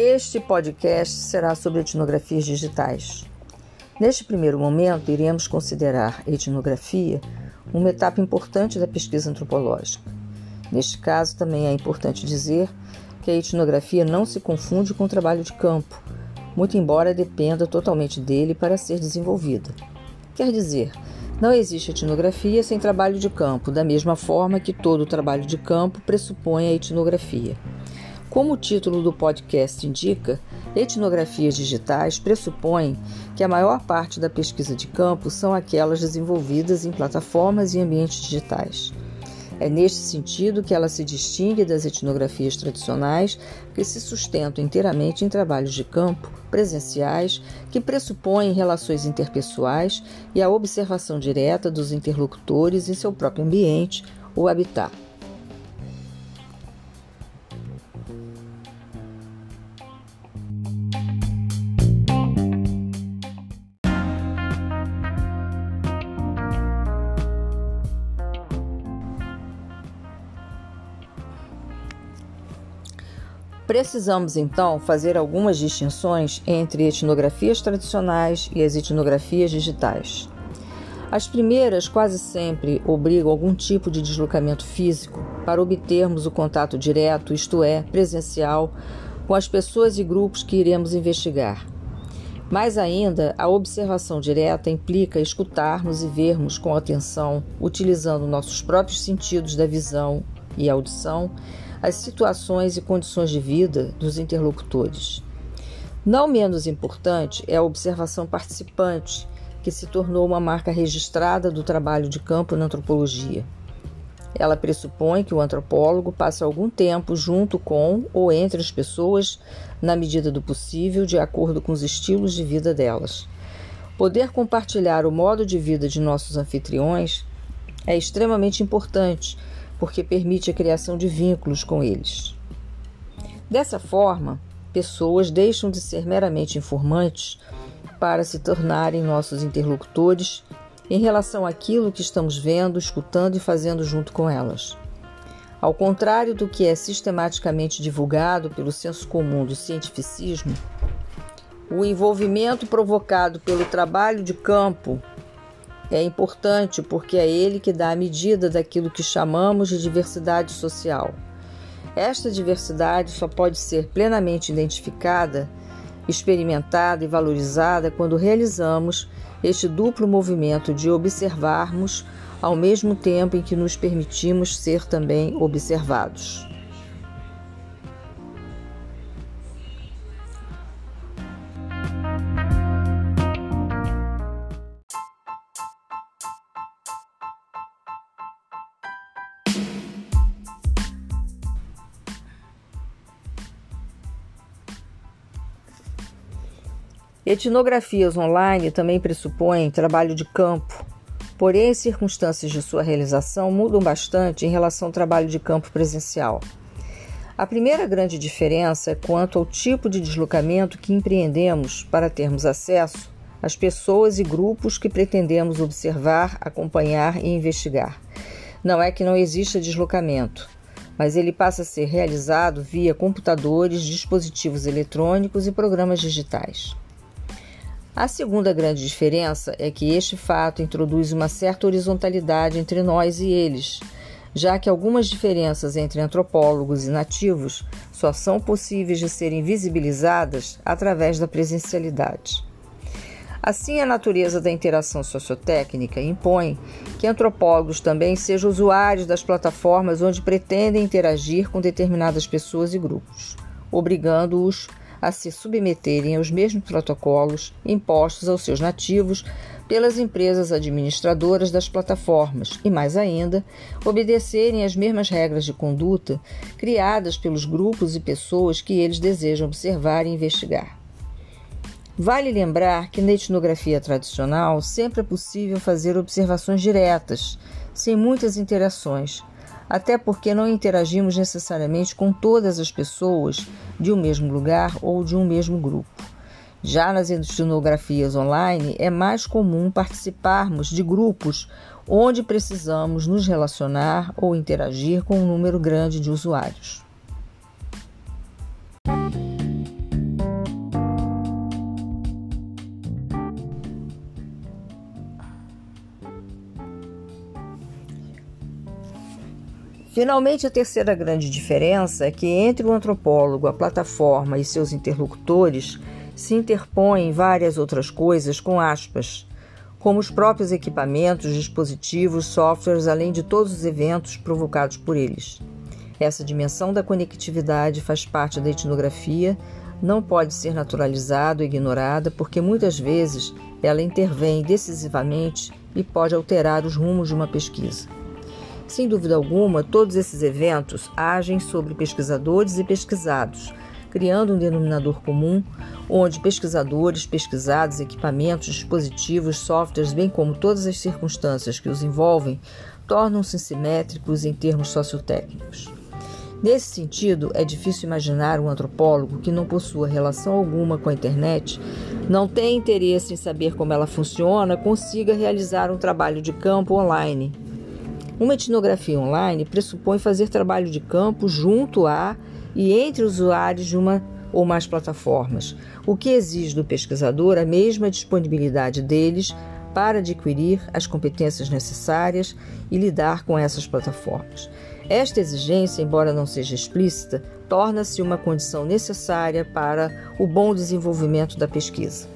Este podcast será sobre etnografias digitais. Neste primeiro momento, iremos considerar a etnografia uma etapa importante da pesquisa antropológica. Neste caso, também é importante dizer que a etnografia não se confunde com o trabalho de campo, muito embora dependa totalmente dele para ser desenvolvida. Quer dizer, não existe etnografia sem trabalho de campo, da mesma forma que todo trabalho de campo pressupõe a etnografia. Como o título do podcast indica, etnografias digitais pressupõem que a maior parte da pesquisa de campo são aquelas desenvolvidas em plataformas e ambientes digitais. É neste sentido que ela se distingue das etnografias tradicionais, que se sustentam inteiramente em trabalhos de campo, presenciais, que pressupõem relações interpessoais e a observação direta dos interlocutores em seu próprio ambiente ou habitat. Precisamos então fazer algumas distinções entre etnografias tradicionais e as etnografias digitais. As primeiras quase sempre obrigam algum tipo de deslocamento físico para obtermos o contato direto, isto é, presencial, com as pessoas e grupos que iremos investigar. Mais ainda, a observação direta implica escutarmos e vermos com atenção, utilizando nossos próprios sentidos da visão e audição, as situações e condições de vida dos interlocutores. Não menos importante é a observação participante, que se tornou uma marca registrada do trabalho de campo na antropologia. Ela pressupõe que o antropólogo passe algum tempo junto com ou entre as pessoas, na medida do possível, de acordo com os estilos de vida delas. Poder compartilhar o modo de vida de nossos anfitriões é extremamente importante porque permite a criação de vínculos com eles. Dessa forma, pessoas deixam de ser meramente informantes para se tornarem nossos interlocutores em relação àquilo que estamos vendo, escutando e fazendo junto com elas. Ao contrário do que é sistematicamente divulgado pelo senso comum do cientificismo, o envolvimento provocado pelo trabalho de campo é importante porque é ele que dá a medida daquilo que chamamos de diversidade social. Esta diversidade só pode ser plenamente identificada, experimentada e valorizada quando realizamos este duplo movimento de observarmos ao mesmo tempo em que nos permitimos ser também observados. Etnografias online também pressupõem trabalho de campo, porém as circunstâncias de sua realização mudam bastante em relação ao trabalho de campo presencial. A primeira grande diferença é quanto ao tipo de deslocamento que empreendemos para termos acesso às pessoas e grupos que pretendemos observar, acompanhar e investigar. Não é que não exista deslocamento, mas ele passa a ser realizado via computadores, dispositivos eletrônicos e programas digitais. A segunda grande diferença é que este fato introduz uma certa horizontalidade entre nós e eles, já que algumas diferenças entre antropólogos e nativos só são possíveis de serem visibilizadas através da presencialidade. Assim, a natureza da interação sociotécnica impõe que antropólogos também sejam usuários das plataformas onde pretendem interagir com determinadas pessoas e grupos, obrigando-os a se submeterem aos mesmos protocolos impostos aos seus nativos pelas empresas administradoras das plataformas e, mais ainda, obedecerem às mesmas regras de conduta criadas pelos grupos e pessoas que eles desejam observar e investigar. Vale lembrar que na etnografia tradicional sempre é possível fazer observações diretas, sem muitas interações, até porque não interagimos necessariamente com todas as pessoas de um mesmo lugar ou de um mesmo grupo. Já nas etnografias online, é mais comum participarmos de grupos onde precisamos nos relacionar ou interagir com um número grande de usuários. Finalmente, a terceira grande diferença é que entre o antropólogo, a plataforma e seus interlocutores se interpõem várias outras coisas com aspas, como os próprios equipamentos, dispositivos, softwares, além de todos os eventos provocados por eles. Essa dimensão da conectividade faz parte da etnografia, não pode ser naturalizada ou ignorada, porque muitas vezes ela intervém decisivamente e pode alterar os rumos de uma pesquisa. Sem dúvida alguma, todos esses eventos agem sobre pesquisadores e pesquisados, criando um denominador comum onde pesquisadores, pesquisados, equipamentos, dispositivos, softwares, bem como todas as circunstâncias que os envolvem, tornam-se simétricos em termos sociotécnicos. Nesse sentido, é difícil imaginar um antropólogo que não possua relação alguma com a internet, não tem interesse em saber como ela funciona, consiga realizar um trabalho de campo online uma etnografia online pressupõe fazer trabalho de campo junto a e entre usuários de uma ou mais plataformas, o que exige do pesquisador a mesma disponibilidade deles para adquirir as competências necessárias e lidar com essas plataformas. Esta exigência, embora não seja explícita, torna-se uma condição necessária para o bom desenvolvimento da pesquisa.